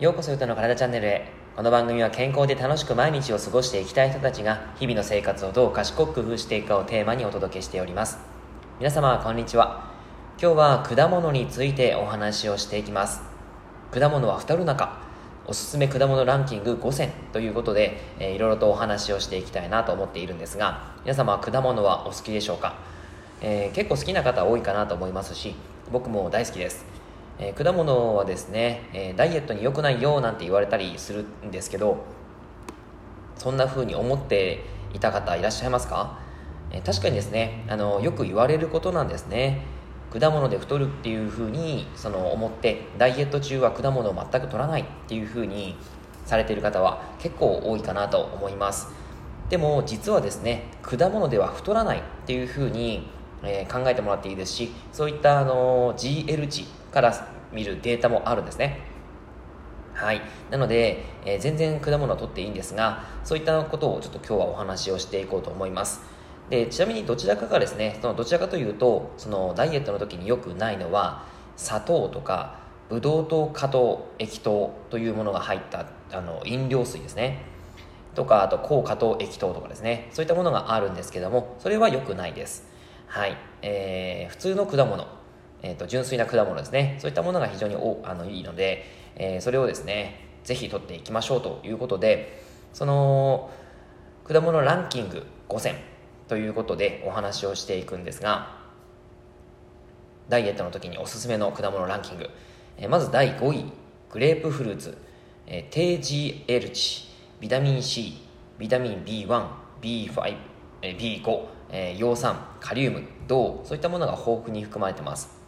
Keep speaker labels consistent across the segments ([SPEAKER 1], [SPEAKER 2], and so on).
[SPEAKER 1] ようこそ歌の体チャンネルへ。この番組は健康で楽しく毎日を過ごしていきたい人たちが日々の生活をどう賢く工夫していくかをテーマにお届けしております。皆様こんにちは。今日は果物についてお話をしていきます。果物は2る中おすすめ果物ランキング5選ということで、えー、いろいろとお話をしていきたいなと思っているんですが皆様果物はお好きでしょうか、えー、結構好きな方多いかなと思いますし僕も大好きです。えー、果物はですね、えー、ダイエットに良くないよなんて言われたりするんですけどそんな風に思っていた方いらっしゃいますか、えー、確かにですねあのよく言われることなんですね。果物で太るっていう風にその思ってダイエット中は果物を全く取らないっていう風にされている方は結構多いかなと思います。でも実はですね果物では太らないっていう風にえー、考えてもらっていいですしそういったあの GL 値から見るデータもあるんですね。はい。なので、えー、全然果物を取っていいんですがそういったことをちょっと今日はお話をしていこうと思います。でちなみにどちらかがですねそのどちらかというとそのダイエットの時によくないのは砂糖とかブドウ糖果糖液糖というものが入ったあの飲料水ですね。とかあと高果糖液糖とかですね。そういったものがあるんですけどもそれは良くないです。はい、えー、普通の果物、えーと、純粋な果物ですね。そういったものが非常におあのいいので、えー、それをですねぜひ取っていきましょうということでその果物ランキング5選ということでお話をしていくんですがダイエットの時におすすめの果物ランキング、えー、まず第5位グレープフルーツ、えー、低 GL 値ビタミン C ビタミン B1、B5、えー、B5、えー、葉酸カリウム銅そういったものが豊富に含まれてます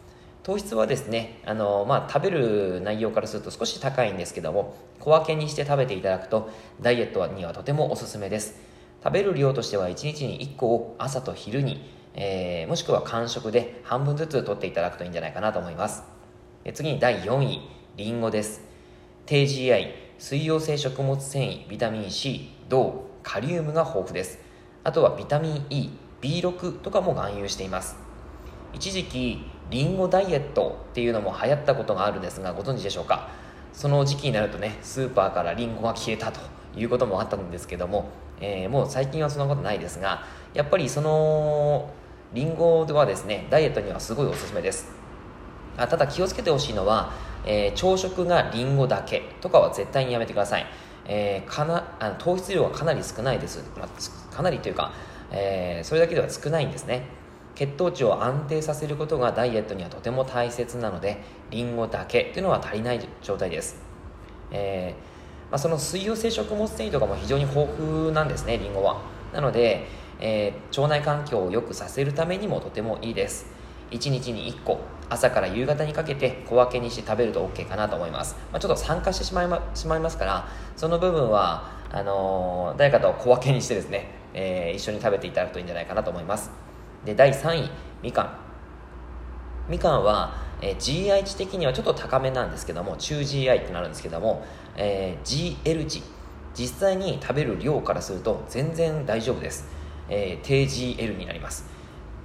[SPEAKER 1] 糖質はですねあの、まあ、食べる内容からすると少し高いんですけども小分けにして食べていただくとダイエットにはとてもおすすめです。食べる量としては1日に1個を朝と昼に、えー、もしくは間食で半分ずつ取っていただくといいんじゃないかなと思います。次に第4位りんごです。低 GI 水溶性食物繊維ビタミン C 銅カリウムが豊富です。あとはビタミン E B6 とかも含有しています。一時期リンゴダイエットっていうのも流行ったことがあるんですがご存知でしょうか？その時期になるとねスーパーからリンゴが消えたということもあったんですけども、えー、もう最近はそんなことないですがやっぱりそのリンゴはですねダイエットにはすごいおすすめです。あただ気をつけてほしいのは、えー、朝食がリンゴだけとかは絶対にやめてください、えー、かなあの糖質量はかなり少ないです、まあ、かなりというかえー、それだけでは少ないんですね。血糖値を安定させることがダイエットにはとても大切なのでリンゴだけっていうのは足りない状態です、えー、まあ、その水溶性食物繊維とかも非常に豊富なんですねリンゴは。なので、えー、腸内環境を良くさせるためにもとてもいいです。1日に1個朝から夕方にかけて小分けにして食べると OK かなと思います、まあ、ちょっと酸化してしまい,、ま、しまいますからその部分はあのー、誰かと小分けにしてですねえ、一緒に食べていただくといいんじゃないかなと思います。で第3位みかん。みかんは、えー、GI 値的にはちょっと高めなんですけども中 GI ってなるんですけども、えー、GL 値実際に食べる量からすると全然大丈夫です、えー、低 GL になります。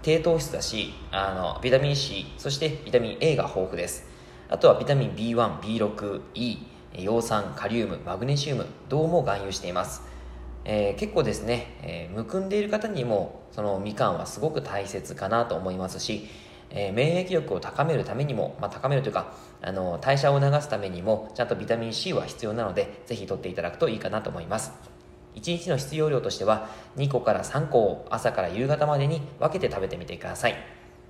[SPEAKER 1] 低糖質だしあのビタミン C そしてビタミン A が豊富です。あとはビタミン B1、B6、E 葉酸、カリウム、マグネシウム、銅も含有しています。えー、結構ですね、えー、むくんでいる方にもそのみかんはすごく大切かなと思いますし、えー、免疫力を高めるためにも、まあ、高めるというかあの代謝を促すためにもちゃんとビタミン C は必要なのでぜひ取っていただくといいかなと思います。1日の必要量としては2個から3個を朝から夕方までに分けて食べてみてください。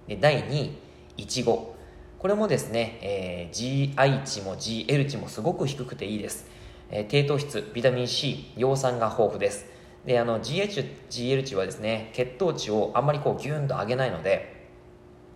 [SPEAKER 1] で第2位いちご。これもですね、えー、GI 値も GL 値もすごく低くていいです。え、低糖質、ビタミン C、葉酸が豊富です。で、あの、GH、GL 値はですね、血糖値をあんまりこうギュンと上げないので、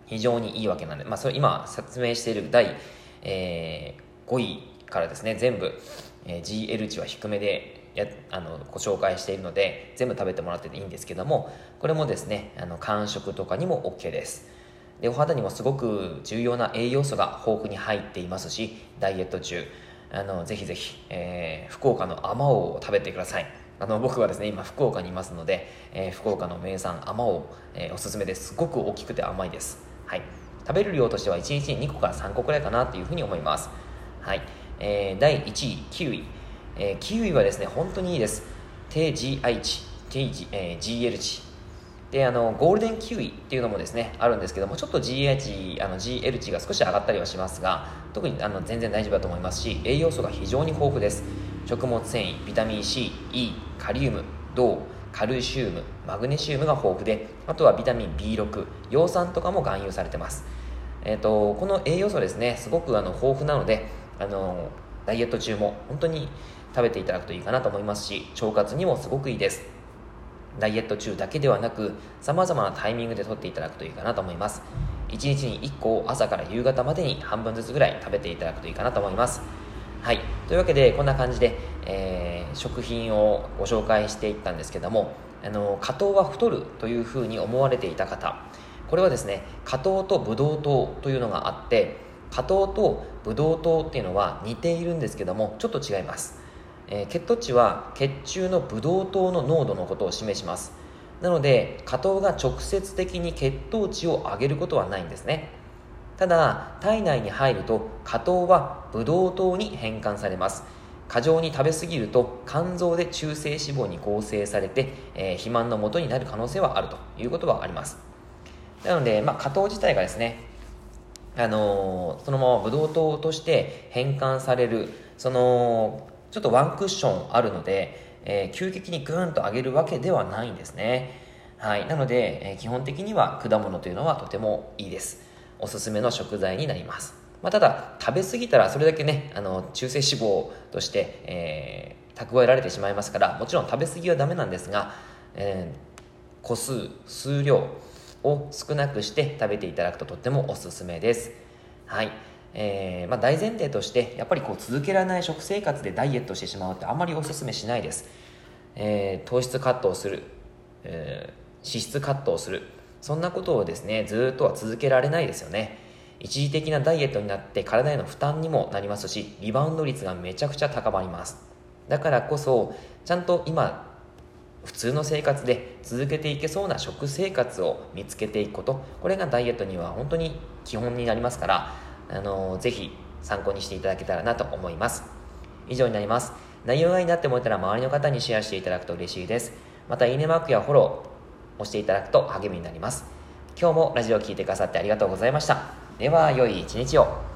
[SPEAKER 1] 非常にいいわけなんで、まあ、それ今説明している第、えー、5位からですね、全部、えー、GL 値は低めでやあのご紹介しているので、全部食べてもらってていいんですけども、これもですね、あの間食とかにも OK です。でお肌にもすごく重要な栄養素が豊富に入っていますしダイエット中あのぜひぜひ、えー、福岡のあまおうを食べてください。あの僕はですね今福岡にいますので、えー、福岡の名産あまおう、えー、おすすめです。すごく大きくて甘いです。はい。食べる量としては1日に2個から3個くらいかなというふうに思います。はい、えー、第1位キウイ、えー、キウイはですね本当にいいです。低 GI 値低、えー、GL 値であのゴールデンキウイっていうのもですねあるんですけどもちょっと GI 値あの GL 値が少し上がったりはしますが特にあの全然大丈夫だと思いますし栄養素が非常に豊富です。食物繊維ビタミン C、E、カリウム、銅カルシウムマグネシウムが豊富であとはビタミン B6 葉酸とかも含有されてます、えーと、この栄養素ですねすごくあの豊富なのであのダイエット中も本当に食べていただくといいかなと思いますし腸活にもすごくいいです。ダイエット中だけではなくさまざまなタイミングで取っていただくといいかなと思います。1日に1個を朝から夕方までに半分ずつぐらい食べていただくといいかなと思います。はい。というわけでこんな感じで、えー、食品をご紹介していったんですけどもあの果糖は太るというふうに思われていた方。これはですね果糖とブドウ糖というのがあって果糖とブドウ糖っていうのは似ているんですけどもちょっと違います、えー、血糖値は血中のブドウ糖の濃度のことを示します。なので果糖が直接的に血糖値を上げることはないんですね。ただ体内に入ると果糖はブドウ糖に変換されます。過剰に食べ過ぎると肝臓で中性脂肪に構成されて、えー、肥満の元になる可能性はあるということはあります。なので、まあ、果糖自体がですねあのー、そのままブドウ糖として変換されるそのちょっとワンクッションあるので、えー、急激にグーンと上げるわけではないんですねはいなので、えー、基本的には果物というのはとてもいいですおすすめの食材になります。まあ、ただ、食べ過ぎたらそれだけね、あの中性脂肪として、えー、蓄えられてしまいますから、もちろん食べ過ぎはダメなんですが、えー、個数、数量を少なくして食べていただくととってもおすすめです。はい。えー、まあ、大前提としてやっぱりこう続けられない食生活でダイエットしてしまうってあんまりおすすめしないです、えー、糖質カットをする、えー、脂質カットをする。そんなことをですねずっとは続けられないですよね。一時的なダイエットになって体への負担にもなりますしリバウンド率がめちゃくちゃ高まります。だからこそちゃんと今普通の生活で続けていけそうな食生活を見つけていくこと。これがダイエットには本当に基本になりますからあのぜひ参考にしていただけたらなと思います。以上になります。内容がいいなって思ったら周りの方にシェアしていただくと嬉しいです。またいいねマークやフォロー押していただくと励みになります。今日もラジオを聴いてくださってありがとうございました。では良い一日を。